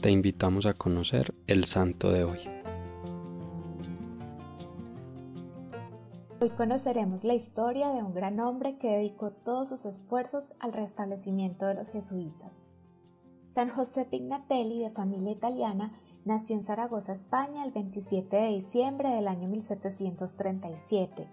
te invitamos a conocer el santo de hoy. Hoy conoceremos la historia de un gran hombre que dedicó todos sus esfuerzos al restablecimiento de los jesuitas. San José Pignatelli, de familia italiana, nació en Zaragoza, España, el 27 de diciembre del año 1737.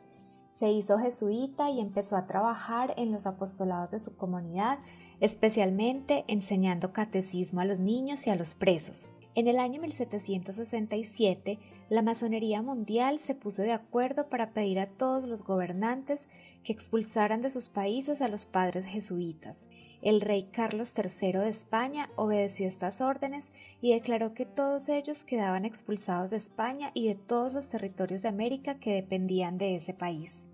Se hizo jesuita y empezó a trabajar en los apostolados de su comunidad especialmente enseñando catecismo a los niños y a los presos. En el año 1767, la masonería mundial se puso de acuerdo para pedir a todos los gobernantes que expulsaran de sus países a los padres jesuitas. El rey Carlos III de España obedeció estas órdenes y declaró que todos ellos quedaban expulsados de España y de todos los territorios de América que dependían de ese país.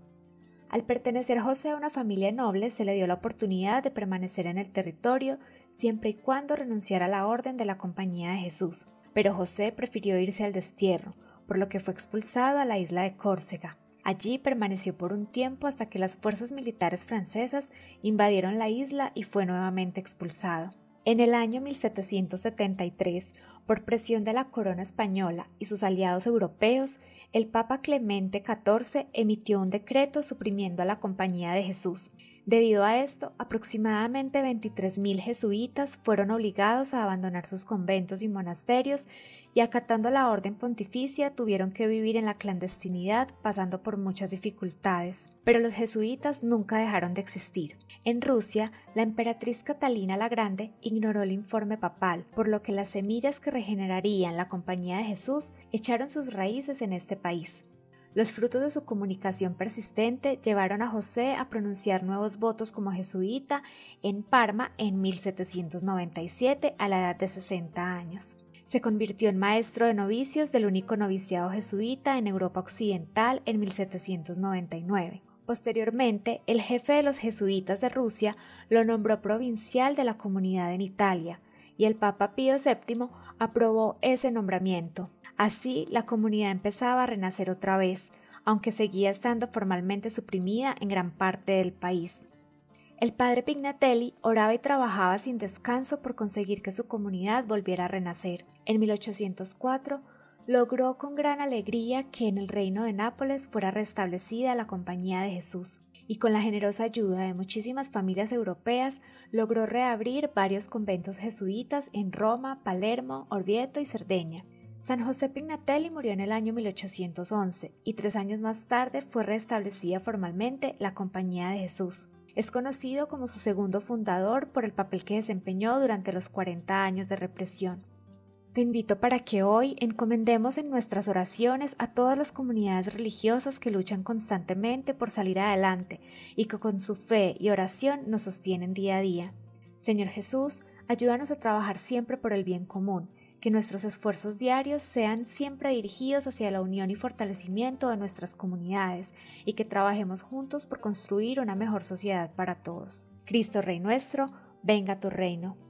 Al pertenecer José a una familia noble, se le dio la oportunidad de permanecer en el territorio siempre y cuando renunciara a la orden de la Compañía de Jesús, pero José prefirió irse al destierro, por lo que fue expulsado a la isla de Córcega. Allí permaneció por un tiempo hasta que las fuerzas militares francesas invadieron la isla y fue nuevamente expulsado. En el año 1773, por presión de la corona española y sus aliados europeos, el Papa Clemente XIV emitió un decreto suprimiendo a la Compañía de Jesús. Debido a esto, aproximadamente 23.000 jesuitas fueron obligados a abandonar sus conventos y monasterios y acatando la orden pontificia tuvieron que vivir en la clandestinidad pasando por muchas dificultades. Pero los jesuitas nunca dejaron de existir. En Rusia, la emperatriz Catalina la Grande ignoró el informe papal, por lo que las semillas que regenerarían la compañía de Jesús echaron sus raíces en este país. Los frutos de su comunicación persistente llevaron a José a pronunciar nuevos votos como jesuita en Parma en 1797 a la edad de 60 años. Se convirtió en maestro de novicios del único noviciado jesuita en Europa Occidental en 1799. Posteriormente, el jefe de los jesuitas de Rusia lo nombró provincial de la comunidad en Italia, y el Papa Pío VII aprobó ese nombramiento. Así, la comunidad empezaba a renacer otra vez, aunque seguía estando formalmente suprimida en gran parte del país. El padre Pignatelli oraba y trabajaba sin descanso por conseguir que su comunidad volviera a renacer. En 1804 logró con gran alegría que en el reino de Nápoles fuera restablecida la Compañía de Jesús, y con la generosa ayuda de muchísimas familias europeas logró reabrir varios conventos jesuitas en Roma, Palermo, Orvieto y Cerdeña. San José Pignatelli murió en el año 1811 y tres años más tarde fue restablecida formalmente la Compañía de Jesús. Es conocido como su segundo fundador por el papel que desempeñó durante los 40 años de represión. Te invito para que hoy encomendemos en nuestras oraciones a todas las comunidades religiosas que luchan constantemente por salir adelante y que con su fe y oración nos sostienen día a día. Señor Jesús, ayúdanos a trabajar siempre por el bien común que nuestros esfuerzos diarios sean siempre dirigidos hacia la unión y fortalecimiento de nuestras comunidades y que trabajemos juntos por construir una mejor sociedad para todos. Cristo Rey nuestro, venga tu reino.